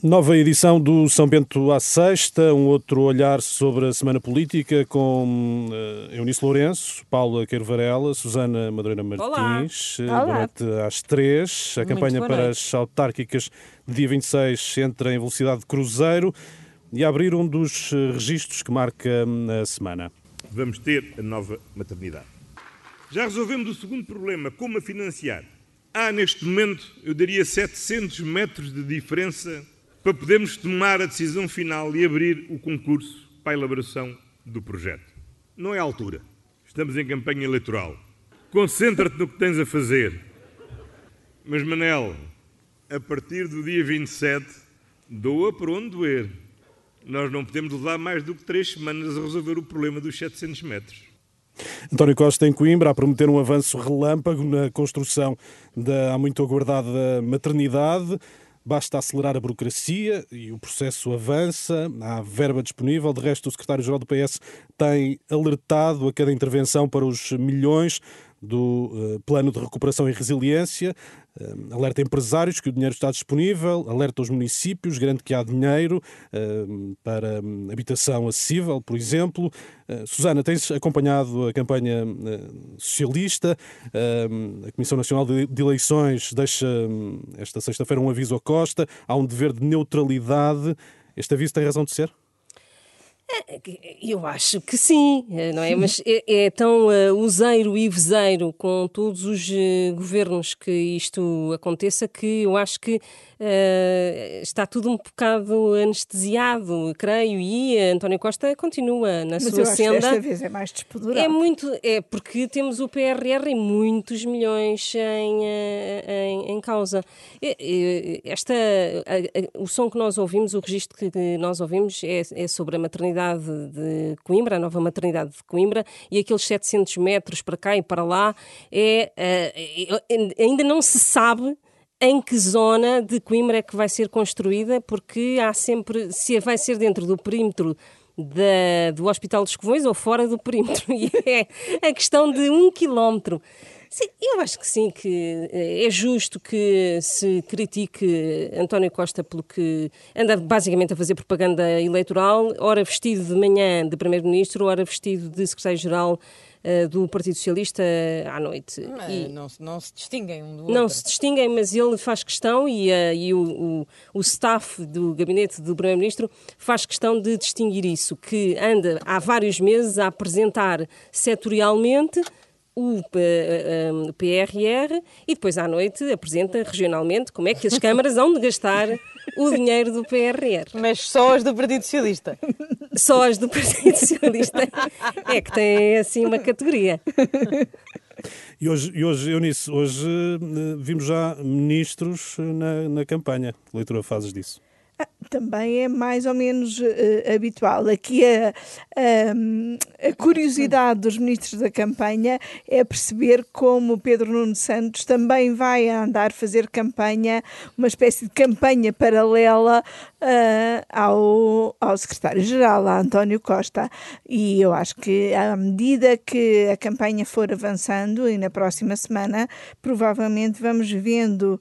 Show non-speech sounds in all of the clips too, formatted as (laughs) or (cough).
Nova edição do São Bento à Sexta, um outro olhar sobre a semana política com uh, Eunice Lourenço, Paula Queiro Varela, Susana Madureira Martins. Olá. Boa noite às três. A Muito campanha para noite. as autárquicas de dia 26 entra em velocidade de cruzeiro e abrir um dos eh, registros que marca hum, a semana. Vamos ter a nova maternidade. Já resolvemos o segundo problema, como a financiar. Há neste momento, eu daria 700 metros de diferença para podermos tomar a decisão final e abrir o concurso para a elaboração do projeto. Não é a altura. Estamos em campanha eleitoral. Concentra-te no que tens a fazer. Mas, Manel, a partir do dia 27, doa por onde doer. Nós não podemos levar mais do que três semanas a resolver o problema dos 700 metros. António Costa em Coimbra a prometer um avanço relâmpago na construção da muito aguardada maternidade. Basta acelerar a burocracia e o processo avança. Há verba disponível. De resto, o secretário-geral do PS tem alertado a cada intervenção para os milhões do eh, Plano de Recuperação e Resiliência. Eh, alerta empresários que o dinheiro está disponível, alerta os municípios, garante que há dinheiro eh, para hum, habitação acessível, por exemplo. Susana, tens acompanhado a campanha socialista. A Comissão Nacional de Eleições deixa hum, esta sexta-feira um aviso a Costa. Há um dever de neutralidade. Este aviso tem razão de ser? Eu acho que sim, eh, não é? Mas é, é tão uh, useiro e vezeiro com todos os eh, governos que isto aconteça que eu acho que eh, está tudo um bocado anestesiado, creio, e António Costa continua na Mas sua eu acho que senda. desta vez é mais despodurado. É muito, é porque temos o PRR e muitos milhões em, eh, em, em causa. Esta, a- a- o som que nós ouvimos, o registro que nós ouvimos é, é sobre a maternidade de Coimbra, a nova maternidade de Coimbra, e aqueles 700 metros para cá e para lá, é, eh, é- ainda não se sabe em que zona de Coimbra é que vai ser construída, porque há sempre, se vai ser dentro do perímetro da- do Hospital dos Covões ou fora do perímetro. (laughs) E é a questão de um quilómetro. Sim, eu acho que sim, que eh, é justo que se critique António Costa pelo que anda basicamente a fazer propaganda eleitoral, ora vestido de manhã de Primeiro-Ministro, ora vestido de Secretário-Geral eh, do Partido Socialista à noite. E- não, se- não se distinguem um do não outro. se distinguem, mas ele faz questão e, eh, e o, o, o staff do gabinete do Primeiro-Ministro faz questão de distinguir isso, que anda há vários meses a apresentar setorialmente o eh, PRR e depois à noite apresenta regionalmente como é que as câmaras hão de gastar o dinheiro do PRR. Mas só as do Partido Socialista. (laughs) Só as do Partido Socialista é que têm assim uma categoria. E hoje, e hoje Eunice, hoje eh, vimos já ministros na, na campanha. Que leitura fazes disso? Também é mais ou menos eh, habitual. Aqui a, a- curiosidade dos ministros da campanha é perceber como Pedro Nuno Santos também vai andar fazer campanha, uma espécie de campanha paralela ah, ao, ao secretário-geral, a António Costa. E eu acho que à medida que a campanha for avançando e na próxima semana, provavelmente vamos vendo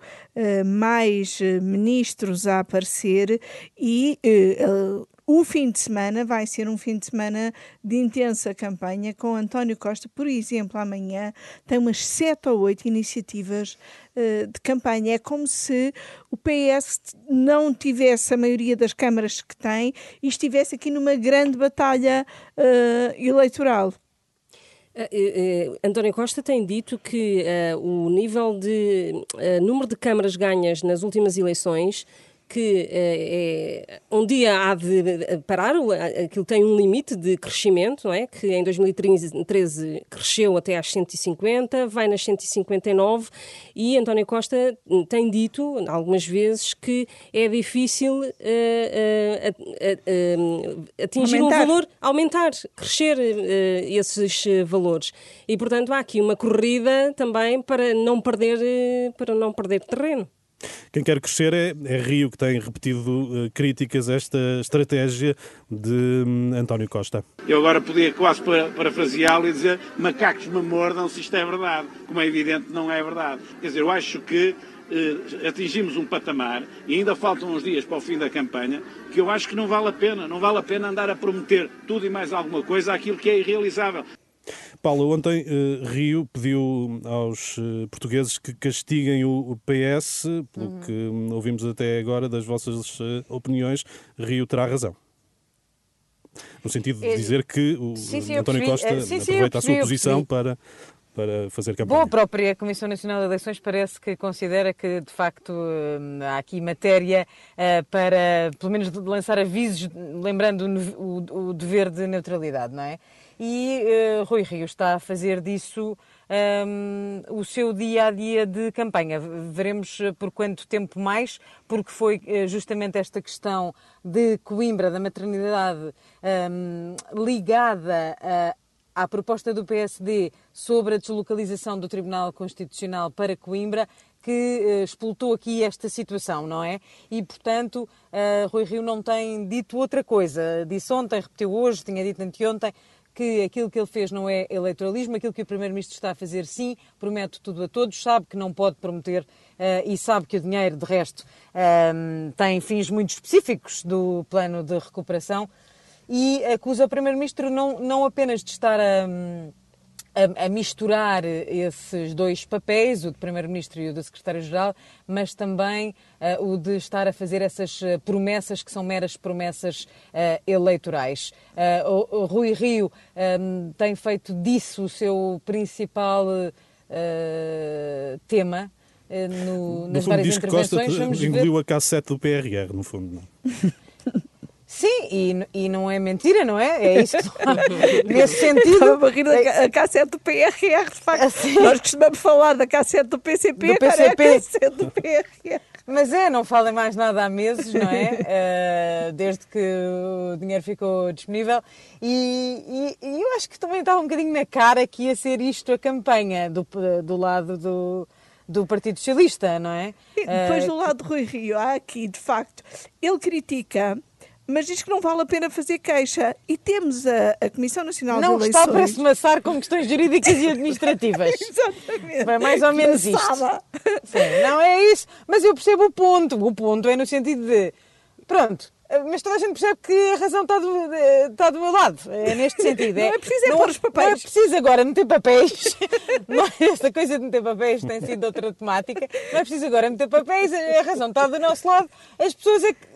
mais eh, ministros a aparecer e eh, eh, o fim de semana vai ser um fim de semana de intensa campanha com António Costa, por exemplo, amanhã tem umas sete ou oito iniciativas eh, de campanha. É como se o PS não tivesse a maioria das câmaras que tem e estivesse aqui numa grande batalha eh, eleitoral. Eh, eh, António Costa tem dito que eh, o nível de eh, número de câmaras ganhas nas últimas eleições que eh, é, um dia há de parar, aquilo tem um limite de crescimento, não é? Que em 2013 cresceu até às 150, vai nas 159 e António Costa tem dito algumas vezes que é difícil a- a- a- atingir um Aumentar. valor aumentar, crescer eh, esses eh, valores. E portanto há aqui uma corrida também para não perder para não perder terreno. Quem quer crescer é, é Rio, que tem repetido eh, críticas a esta estratégia de hum, António Costa. Eu agora podia quase para- parafraseá-lo e dizer macacos me mordam se isto é verdade. Como é evidente, não é verdade. Quer dizer, eu acho que eh, atingimos um patamar, e ainda faltam uns dias para o fim da campanha, que eu acho que não vale a pena. Não vale a pena andar a prometer tudo e mais alguma coisa àquilo que é irrealizável. Paulo, ontem eh, Rio pediu aos eh, portugueses que castiguem o, o PS, pelo Uhum. que hum, ouvimos até agora das vossas eh, opiniões, Rio terá razão. No sentido de dizer que o Sim, sim, António percebi. Costa Eh, sim, aproveita a sua percebi, posição percebi. para, para fazer campanha. Bom, a própria Comissão Nacional de Eleições parece que considera que, de facto, hum, há aqui matéria eh, para, pelo menos, lançar avisos, lembrando o dever de neutralidade, não é? E eh, Rui Rio está a fazer disso hum, o seu dia a dia de campanha. Veremos eh, por quanto tempo mais, porque foi eh, justamente esta questão de Coimbra, da maternidade, hum, ligada a à proposta do PSD sobre a deslocalização do Tribunal Constitucional para Coimbra, que explotou aqui esta situação, não é? E, portanto, Rui Rio não tem dito outra coisa. Disse ontem, repetiu hoje, tinha dito anteontem, que aquilo que ele fez não é eleitoralismo, aquilo que o Primeiro-Ministro está a fazer, sim, promete tudo a todos, sabe que não pode prometer eh, e sabe que o dinheiro, de resto, eh, tem fins muito específicos do plano de recuperação e acusa o Primeiro-Ministro não, não apenas de estar a, a, a misturar esses dois papéis, o de Primeiro-Ministro e o de Secretário-Geral, mas também eh, o de estar a fazer essas eh, promessas que são meras promessas eh, eleitorais. Eh, o, o Rui Rio eh, tem feito disso o seu principal tema. No, No nas fundo, várias diz que Costa intervenções, vamos ver engoliu a K7 do PRR, no fundo. (laughs) Sim, e, e não é mentira, não é? É isso (laughs) Nesse sentido. Estava a rir da ca- a K7 do PRR, de facto. Assim. Nós costumamos falar da K7 do PCP, Do agora é a PCP. K7 do PRR. Mas é, não falem mais nada há meses, não é? (laughs) Eh, desde que o dinheiro ficou disponível. E, e- e eu acho que também estava um bocadinho na cara que ia ser isto a campanha do, do lado do, do Partido Socialista, não é? E depois Eh, do lado de Rui Rio, há aqui, de facto, ele critica, mas diz que não vale a pena fazer queixa. E temos a, a Comissão Nacional não de está Eleições. para se maçar com questões jurídicas e administrativas. (laughs) Exatamente. É mais ou menos isto. Engraçada. Sim, não é isso. Mas eu percebo o ponto. O ponto é no sentido de. Pronto. Mas toda a gente percebe que a razão está do, está do meu lado. É neste sentido. (laughs) Não é preciso é pôr os papéis. Não é preciso agora meter papéis. (laughs) Não, é esta coisa de meter papéis tem sido outra temática. Não é preciso agora meter papéis. A razão está do nosso lado. As pessoas, é que,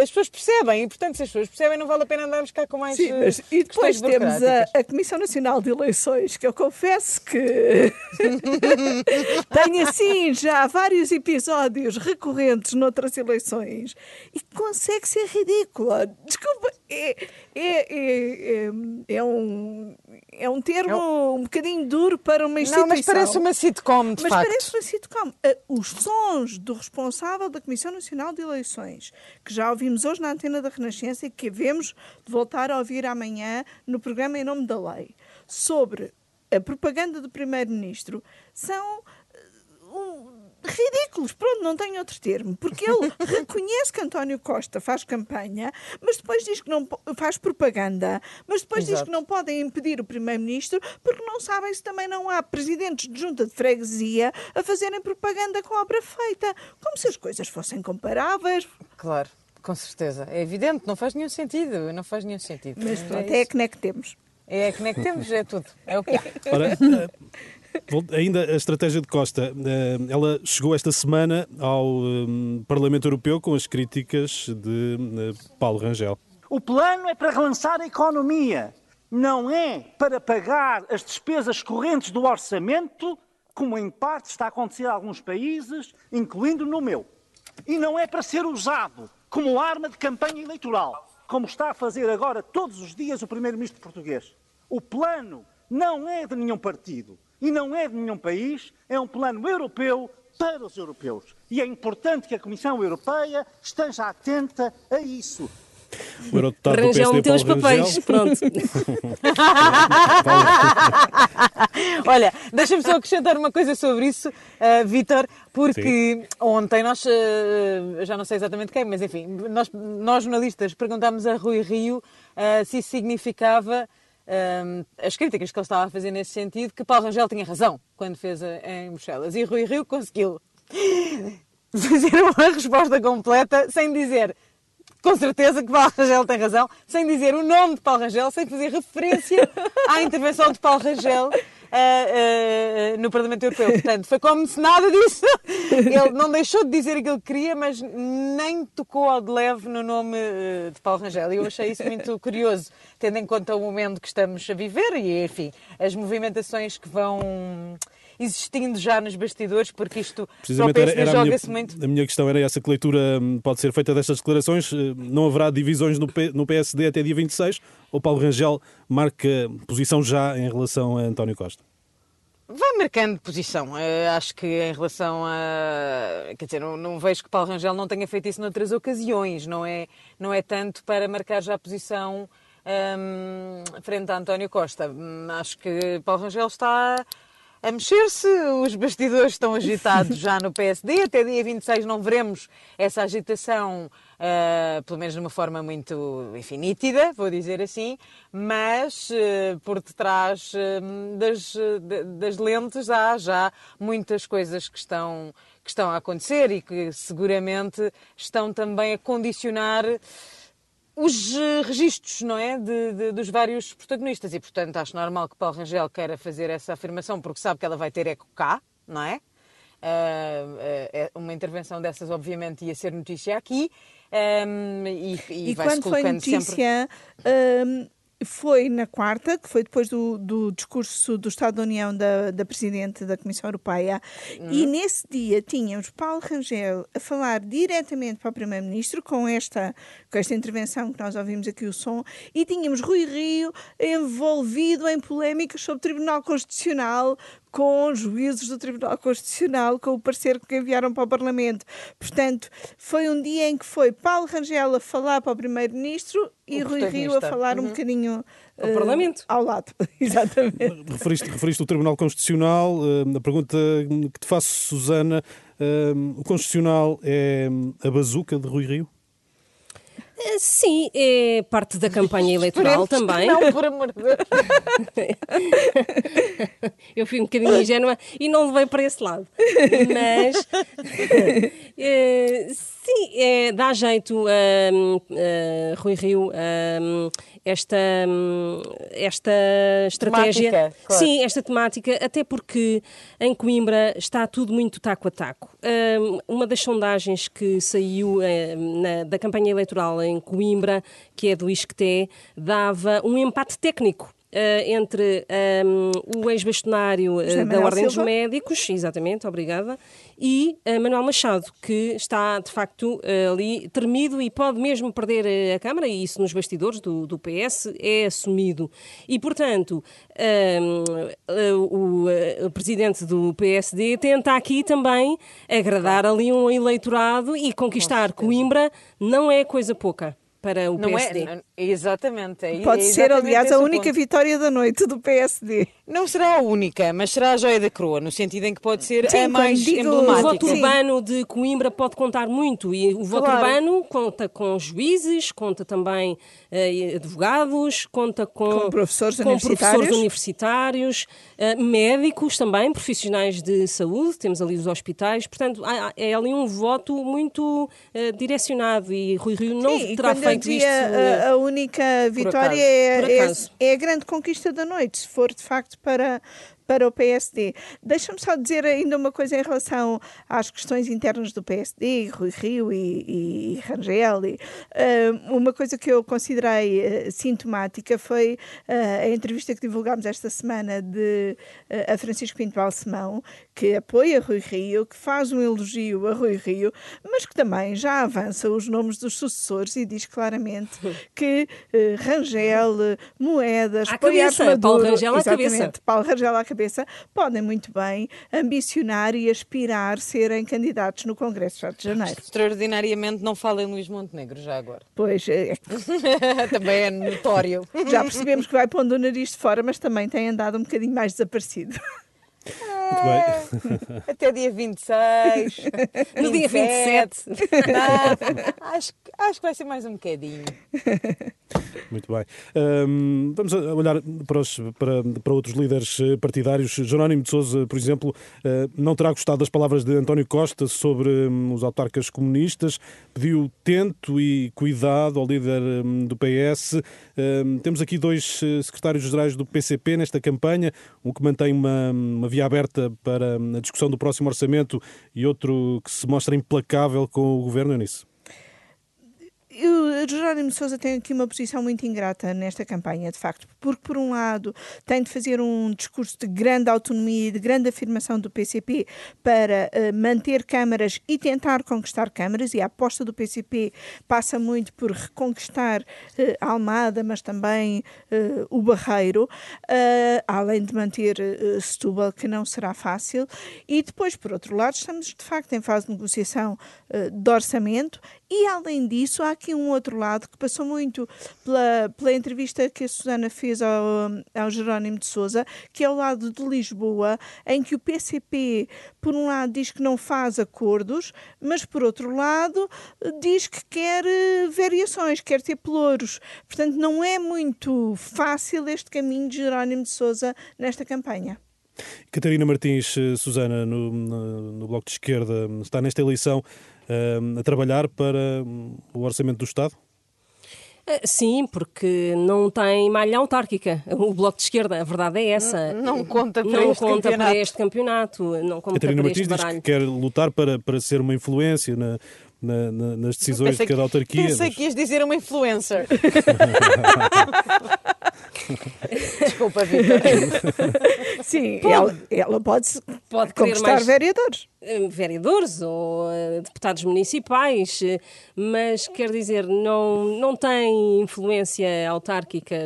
as pessoas percebem. E, portanto, se as pessoas percebem, não vale a pena andarmos cá com mais. Sim, eh, mas e depois temos a, a Comissão Nacional de Eleições, que eu confesso que (laughs) tem assim já vários episódios recorrentes noutras eleições e consegue ser ridícula. Desculpa, é, é, é, é, é um, é um termo um bocadinho duro para uma instituição. Não, mas parece uma sitcom, de Mas facto. parece uma sitcom. Ah, Os sons do responsável da Comissão Nacional de Eleições, que já ouvimos hoje na antena da Renascença e que havemos de voltar a ouvir amanhã no programa Em Nome da Lei, sobre a propaganda do Primeiro-Ministro, são ah, um, ridículos, pronto, não tenho outro termo, porque ele (laughs) reconhece que António Costa faz campanha, mas depois diz que não faz propaganda, mas depois diz Exato. que não podem impedir o Primeiro-Ministro porque não sabem se também não há presidentes de junta de freguesia a fazerem propaganda com a obra feita, como se as coisas fossem comparáveis. Claro, com certeza. É evidente, não faz nenhum sentido. Não faz nenhum sentido. Mas pronto, é, é a que nem que temos. é que nem que temos, é tudo. É o que há. Ora, eh, (laughs) vol- ainda a estratégia de Costa, eh, ela chegou esta semana ao eh, Parlamento Europeu com as críticas de eh, Paulo Rangel. O plano é para relançar a economia, não é para pagar as despesas correntes do orçamento, como em parte está a acontecer em alguns países, incluindo no meu. E não é para ser usado como arma de campanha eleitoral, como está a fazer agora todos os dias o Primeiro-Ministro português. O plano não é de nenhum partido e não é de nenhum país, é um plano europeu para os europeus. E é importante que a Comissão Europeia esteja atenta a isso. O eurodeputado do Rangel meteu os papéis. Pronto. (laughs) Olha, deixa-me só acrescentar uma coisa sobre isso, uh, Vítor, porque ontem nós, uh, já não sei exatamente quem, mas enfim, nós, nós jornalistas perguntámos a Rui Rio uh, se isso significava um, as críticas que ele estava a fazer nesse sentido, que Paulo Rangel tinha razão quando fez a- em Bruxelas. E Rui Rio conseguiu. (laughs) fazer uma resposta completa sem dizer com certeza que Paulo Rangel tem razão, sem dizer o nome de Paulo Rangel, sem fazer referência (laughs) à intervenção de Paulo Rangel. Uh, uh, no Parlamento Europeu. Portanto, foi como se nada disso. Ele não deixou de dizer aquilo que queria, mas nem tocou ao de leve no nome uh, de Paulo Rangel. E eu achei isso muito curioso, tendo em conta o momento que estamos a viver e, enfim, as movimentações que vão existindo já nos bastidores, porque isto Precisamente era, era joga-se muito. A minha questão era essa: que leitura hum, pode ser feita destas declarações? Eh, não haverá divisões no, P, no PSD até dia 26? Ou Paulo Rangel marca posição já em relação a António Costa? Vai marcando posição. Uh, acho que em relação a. Quer dizer, não, não, vejo que Paulo Rangel não tenha feito isso noutras ocasiões. Não é, não é tanto para marcar já a posição um, frente a António Costa. Hum, acho que Paulo Rangel está a mexer-se, os bastidores estão agitados (laughs) já no PSD, até dia 26 não veremos essa agitação, uh, pelo menos de uma forma muito, enfim, nítida, vou dizer assim, mas uh, por detrás uh, das, das lentes há já muitas coisas que estão, que estão a acontecer e que seguramente estão também a condicionar os uh, registros, não é, de, de, dos vários protagonistas. E, portanto, acho normal que Paulo Rangel queira fazer essa afirmação porque sabe que ela vai ter eco cá, não é? Uh, uh, uma intervenção dessas, obviamente, ia ser notícia aqui. Um, e, e, e vai quando foi notícia, sempre... um, foi na quarta, que foi depois do, do discurso do Estado da União da, da Presidente da Comissão Europeia, uhum. e nesse dia tínhamos Paulo Rangel a falar diretamente para o Primeiro-Ministro com esta, com esta intervenção que nós ouvimos aqui o som, e tínhamos Rui Rio envolvido em polémicas sobre o Tribunal Constitucional, com juízes do Tribunal Constitucional, com o parecer que enviaram para o Parlamento. Portanto, foi um dia em que foi Paulo Rangel a falar para o Primeiro-Ministro e Rui Rio a falar uhum. um bocadinho ao uh, Parlamento. Ao lado, (laughs) exatamente. referiste, referiste o Tribunal Constitucional. Uh, a pergunta que te faço, Susana: uh, o Constitucional é a bazuca de Rui Rio? Eh, sim, é parte da campanha eleitoral também. Não, por amor de Deus. (laughs) Eu fui um bocadinho ingênua e não levei para esse lado. Mas é, (laughs) sim, é, dá jeito a Rui Rio esta, esta estratégia. Temática, claro. Sim, esta temática, até porque em Coimbra está tudo muito taco a taco. uma das sondagens que saiu na, da campanha eleitoral em Coimbra, que é do ISCTE, dava um empate técnico entre um, o ex-bastonário uh, da Ordem Silva. dos Médicos, exatamente, obrigada, e uh, Manuel Machado, que está de facto ali tremido e pode mesmo perder a Câmara, e isso nos bastidores do, do PS é assumido. E, portanto, o, o presidente do PSD tenta aqui também agradar ali um eleitorado e conquistar Coimbra não é coisa pouca para o não PSD. É, não, exatamente. É, Pode é ser, aliás, a única ponto. vitória da noite do PSD. Não será a única, mas será a joia da coroa, no sentido em que pode ser Sim, a mais digo, emblemática. O voto urbano de Coimbra pode contar muito e o voto claro. urbano conta com juízes, conta também uh, advogados, conta com, com professores com universitários, professores universitários uh, médicos também, profissionais de saúde, temos ali os hospitais, portanto é ali um voto muito uh, direcionado e Rui Rio não Sim, terá feito isto. A, a única vitória é, é, é a grande conquista da noite, se for de facto para, para o PSD. Deixa-me só dizer ainda uma coisa em relação às questões internas do PSD, Rui Rio e, e Rangel. E, uh, uma coisa que eu considerei uh, sintomática foi uh, a entrevista que divulgámos esta semana de a Francisco Pinto Balsemão, que apoia Rui Rio, que faz um elogio a Rui Rio, mas que também já avança os nomes dos sucessores e diz claramente (laughs) que Rangel, Moedas, à cabeça, Maduro, Paulo Rangel à cabeça. Paulo Rangel à cabeça cabeça, podem muito bem ambicionar e aspirar serem candidatos no Congresso de Janeiro. Extraordinariamente não fala em Luís Montenegro já agora. Pois, é. (laughs) também é notório. (laughs) Já percebemos que vai pondo o nariz de fora, mas também tem andado um bocadinho mais desaparecido. Muito bem. Até dia 26. (laughs) No dia 27. Não, acho, acho que vai ser mais um bocadinho. Muito bem. Um, vamos olhar para, os, para, para, outros líderes eh, partidários. Jerónimo de Sousa, por exemplo, uh, não terá gostado das palavras de António Costa sobre um, os autarcas comunistas, pediu tento e cuidado ao líder um, do PS. temos aqui dois eh, secretários-gerais do PCP nesta campanha, um que mantém uma, uma via aberta para a discussão do próximo orçamento e outro que se mostra implacável com o governo, é o Jerónimo Sousa tem aqui uma posição muito ingrata nesta campanha, de facto, porque, por um lado, tem de fazer um discurso de grande autonomia e de grande afirmação do PCP para uh, manter câmaras e tentar conquistar câmaras, e a aposta do PCP passa muito por reconquistar uh, a Almada, mas também uh, o Barreiro, além de manter Setúbal, que não será fácil. E depois, por outro lado, estamos, de facto, em fase de negociação de orçamento e, além disso, há aqui um outro lado que passou muito pela, pela entrevista que a Susana fez ao, ao Jerónimo de Souza, que é o lado de Lisboa, em que o PCP, por um lado, diz que não faz acordos, mas, por outro lado, diz que quer eh, variações, quer ter pelouros. Portanto, não é muito fácil este caminho de Jerónimo de Souza nesta campanha. Catarina Martins, eh, Susana, no, no, no Bloco de Esquerda, está nesta eleição a trabalhar para hum, o Orçamento do Estado? Eh, sim, porque não tem malha autárquica. O Bloco de Esquerda, a verdade é essa. Não, não conta, para, não este conta para este campeonato. Não conta Catarina para Martins diz que quer lutar para, para ser uma influência na, na, na, nas decisões de cada autarquia. Pensei mas... que ias dizer uma influencer. (laughs) Desculpa, Vitor. Sim, pode. Ela, ela pode, pode conquistar mais vereadores. Eh, vereadores ou uh, deputados municipais, uh, mas quer dizer, não, não tem influência autárquica,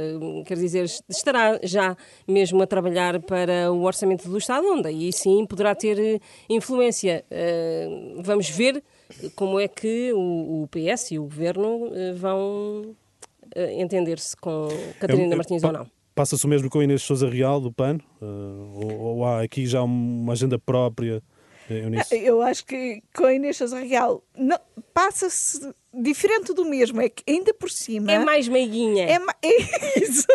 quer dizer, estará já mesmo a trabalhar para o orçamento do Estado, onde aí sim poderá ter influência. Uh, vamos ver como é que o, o PS e o Governo vão entender-se com Catarina é, Martins ou não. Passa-se o mesmo com Inês Souza Real, do PAN? ou, ou há aqui já uma agenda própria? Eu, eu acho que com a Inês Sousa Real passa-se diferente do mesmo, é que ainda por cima. É mais meiguinha. É, (laughs) é isso.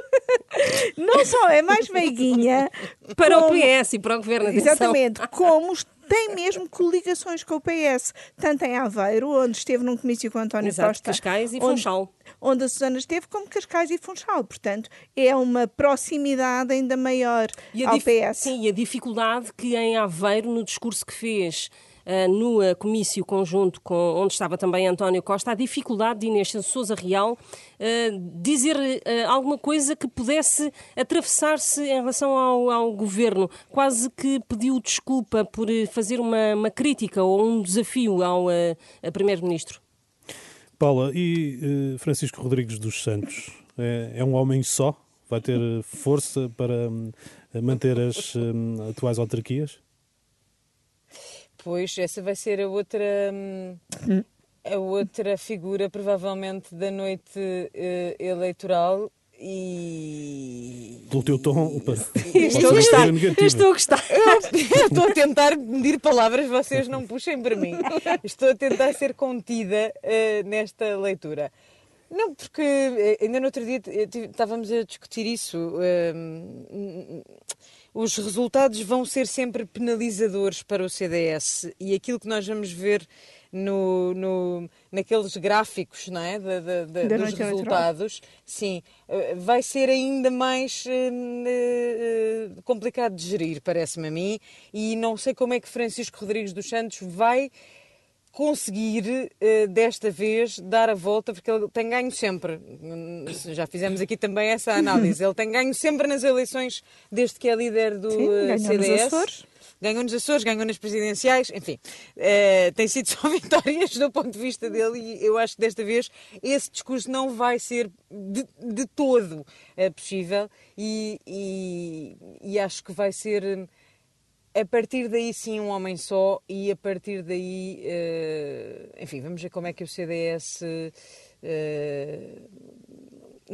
Não só é mais meiguinha. Para como, o PS e para o governo. Exatamente. Como tem mesmo coligações com o PS, tanto em Aveiro, onde esteve num comício com António Exato, Costa. Cascais e Funchal. Onde a Susana esteve, como Cascais e Funchal. Portanto, é uma proximidade ainda maior ao PS. Sim, e a dificuldade que em Aveiro, no discurso que fez no uh, comício conjunto com, onde estava também António Costa, a dificuldade de Inês Souza Real uh, dizer alguma coisa que pudesse atravessar-se em relação ao, ao, governo. Quase que pediu desculpa por fazer uma, uma crítica ou um desafio ao primeiro-ministro. Paula, e Francisco Rodrigues dos Santos é, é um homem só? Vai ter força para manter as atuais autarquias? Pois, essa vai ser a outra. A outra figura, provavelmente, da noite uh, eleitoral e. Pelo teu tom. Para... (laughs) Estou a gostar. Estou a gostar. Eu, estou a tentar medir palavras, vocês não puxem para mim. Estou a tentar ser contida uh, nesta leitura. Não, porque eh, ainda no outro dia estávamos a discutir isso. Uh, os resultados vão ser sempre penalizadores para o CDS e aquilo que nós vamos ver no, no, naqueles gráficos não é? de, de, de, dos resultados, sim, eh, vai ser ainda mais uh, uh, complicado de gerir, parece-me a mim, e não sei como é que Francisco Rodrigues dos Santos vai conseguir uh, desta vez dar a volta, porque ele tem ganho sempre. Já fizemos aqui também essa análise. Ele tem ganho sempre nas eleições desde que é líder do Sim, uh, CDS. Ganhou nos Açores, ganhou nas presidenciais, enfim, uh, tem sido (laughs) só vitórias do ponto de vista dele e eu acho que desta vez esse discurso não vai ser de, de todo possível e, e, e acho que vai ser a partir daí sim um homem só e a partir daí, uh, enfim, vamos ver como é que o CDS uh,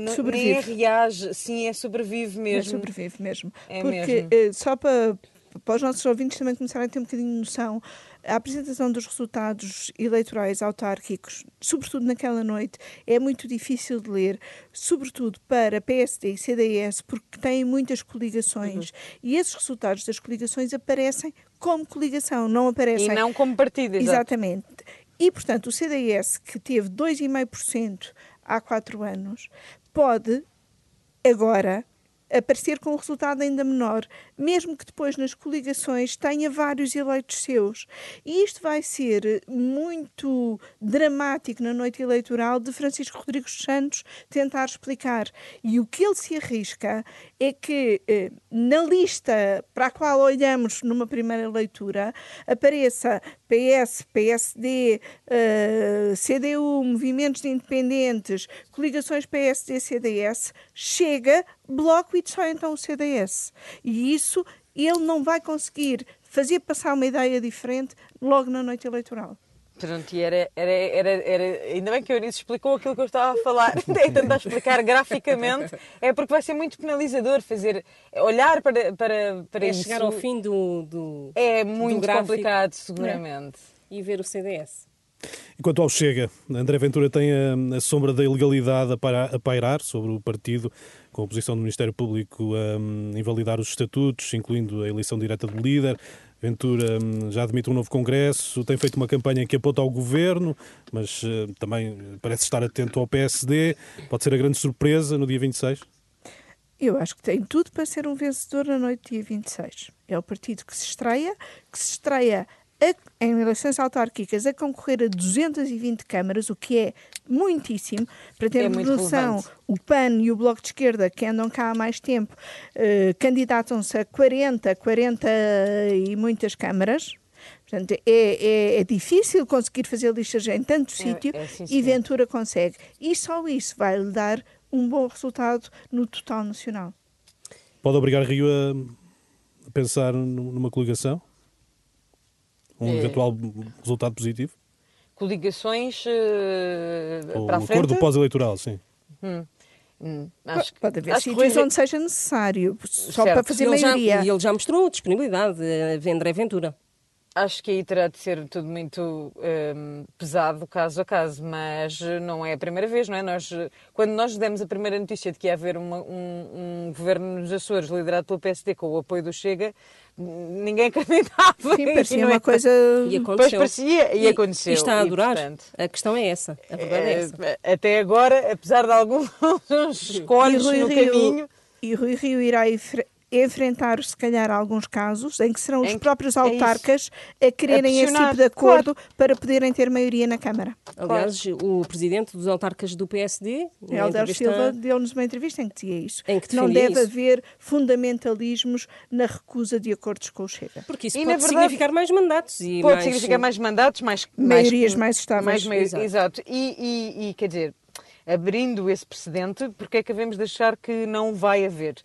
sobrevive. nem reage, sim, é sobrevive mesmo. É sobrevive mesmo. É Porque mesmo. Uh, só para, para os nossos ouvintes também começarem a ter um bocadinho de noção, a apresentação dos resultados eleitorais autárquicos, sobretudo naquela noite, é muito difícil de ler, sobretudo para PSD e CDS, porque têm muitas coligações uhum. e esses resultados das coligações aparecem como coligação, não aparecem. E não como partido, exatamente. E, portanto, o CDS, que teve 2,5% há quatro anos, pode agora aparecer com um resultado ainda menor, mesmo que depois nas coligações tenha vários eleitos seus. E isto vai ser muito dramático na noite eleitoral de Francisco Rodrigues Santos tentar explicar. E o que ele se arrisca é que eh, na lista para a qual olhamos numa primeira leitura apareça PS, PSD, uh, CDU, movimentos independentes, coligações PSD-CDS, chega, Bloco e só então o CDS. E isso ele não vai conseguir fazer passar uma ideia diferente logo na noite eleitoral. Pronto, e era, era, era, era, ainda bem que a Eunice explicou aquilo que eu estava a falar, (laughs) é tentar explicar graficamente, é porque vai ser muito penalizador fazer, olhar para, para, para é isso. chegar ao fim do, do É muito do complicado, seguramente. É. E ver o CDS. Enquanto ao Chega, André Ventura tem a, a sombra da ilegalidade a, para, a pairar sobre o partido, com a posição do Ministério Público a um, invalidar os estatutos, incluindo a eleição direta do líder. Ventura hum, já admite um novo Congresso, tem feito uma campanha que aponta ao governo, mas uh, também parece estar atento ao PSD. Pode ser a grande surpresa no dia 26? Eu acho que tem tudo para ser um vencedor na noite dia 26. É o partido que se estreia, que se estreia a, em eleições autárquicas a concorrer a 220 câmaras, o que é muitíssimo. Para termos é noção, relevante. o PAN e o Bloco de Esquerda, que andam cá há mais tempo, uh, candidatam-se a 40, 40 e muitas câmaras. Portanto, é, é, é, difícil conseguir fazer listas em tanto é, sítio é, e Ventura consegue. E só isso vai lhe dar um bom resultado no total nacional. Pode obrigar Rio a pensar numa coligação? Um é... eventual resultado positivo? Coligações uh, para a frente? Acordo pós-eleitoral, sim. Hum. Hum, acho, pode haver sítios onde seja necessário, só certo. para fazer e maioria. Já, e ele já mostrou disponibilidade, uh, André Ventura. Acho que aí terá de ser tudo muito um, pesado, caso a caso, mas não é a primeira vez, não é? Nós, quando nós demos a primeira notícia de que ia haver uma, um, um, governo nos Açores liderado pelo PSD com o apoio do Chega, ninguém (laughs) acreditava. Sim, parecia uma coisa... E aconteceu. Pois parecia, e, e aconteceu. E está a durar. portanto, a questão é essa, a verdade é, é essa. Até agora, apesar de alguns (laughs) escolhas no Rio, caminho... E Rui Rio irá enfrentar, se calhar, alguns casos em que serão os próprios é autarcas é a quererem a esse tipo de acordo claro. para poderem ter maioria na Câmara. Aliás, claro. o presidente dos autarcas do PSD, Helder entrevista... Silva, deu-nos uma entrevista em que dizia isso. Em que não deve isso. haver fundamentalismos na recusa de acordos com o Chega. Porque isso e, pode verdade, significar mais mandatos. E pode mais... significar mais mandatos, mais... Maiorias mais, mais estáveis. Mais, exato. exato. E, e, e, quer dizer, abrindo esse precedente, porque é que devemos deixar que não vai haver?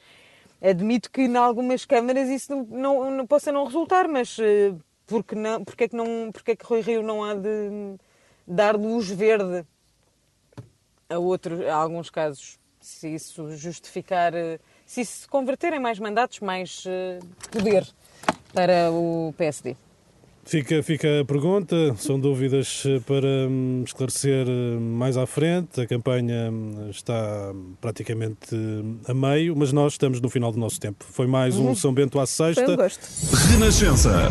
Admito que em algumas câmaras isso não, não, não possa não resultar, mas uh, porque, não, porque, é que não, porque é que Rui Rio não há de dar luz verde a, outros, a alguns casos? Se isso justificar, uh, se isso se converter em mais mandatos, mais uh, poder para o PSD. Fica, fica a pergunta, são dúvidas eh, para hum, esclarecer eh, mais à frente. A campanha hum, está praticamente a meio, mas nós estamos no final do nosso tempo. Foi mais um uhum. São Bento à sexta. Foi um gosto. Renascença.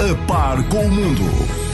A par com o mundo.